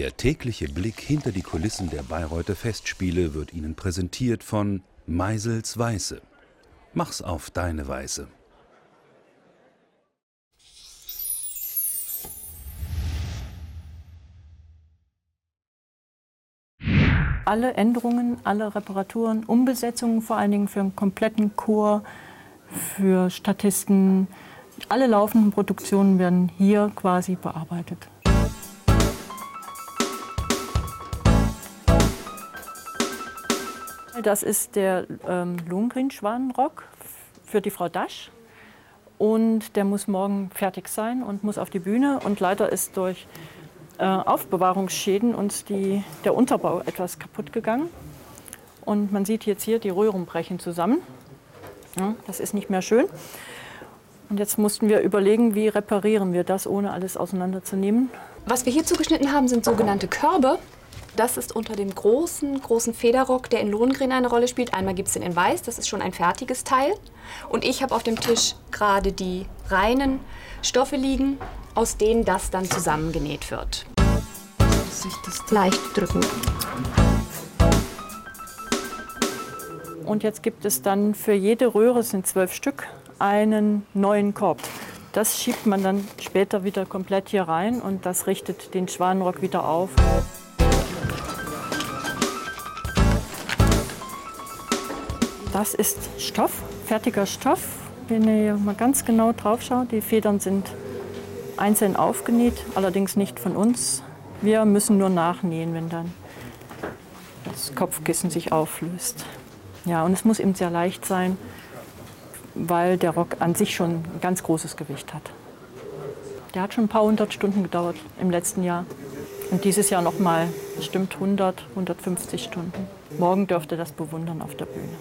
Der tägliche Blick hinter die Kulissen der Bayreuther Festspiele wird Ihnen präsentiert von Meisels Weiße. Mach's auf deine Weise. Alle Änderungen, alle Reparaturen, Umbesetzungen vor allen Dingen für einen kompletten Chor, für Statisten, alle laufenden Produktionen werden hier quasi bearbeitet. Das ist der ähm, Lohengrin-Schwanenrock für die Frau Dasch. Und der muss morgen fertig sein und muss auf die Bühne. Und leider ist durch äh, Aufbewahrungsschäden uns die, der Unterbau etwas kaputt gegangen. Und man sieht jetzt hier, die Röhren brechen zusammen. Ja, das ist nicht mehr schön. Und jetzt mussten wir überlegen, wie reparieren wir das, ohne alles auseinanderzunehmen. Was wir hier zugeschnitten haben, sind sogenannte Körbe. Das ist unter dem großen, großen Federrock, der in Lohengrin eine Rolle spielt. Einmal gibt es den in Weiß, das ist schon ein fertiges Teil. Und ich habe auf dem Tisch gerade die reinen Stoffe liegen, aus denen das dann zusammengenäht wird. Sich das leicht drücken. Und jetzt gibt es dann für jede Röhre, es sind zwölf Stück, einen neuen Korb. Das schiebt man dann später wieder komplett hier rein und das richtet den Schwanenrock wieder auf. Das ist Stoff, fertiger Stoff. Wenn ihr mal ganz genau drauf schaut, die Federn sind einzeln aufgenäht, allerdings nicht von uns. Wir müssen nur nachnähen, wenn dann das Kopfkissen sich auflöst. Ja, und es muss eben sehr leicht sein, weil der Rock an sich schon ein ganz großes Gewicht hat. Der hat schon ein paar hundert Stunden gedauert im letzten Jahr. Und dieses Jahr noch mal bestimmt 100, 150 Stunden. Morgen dürfte das bewundern auf der Bühne.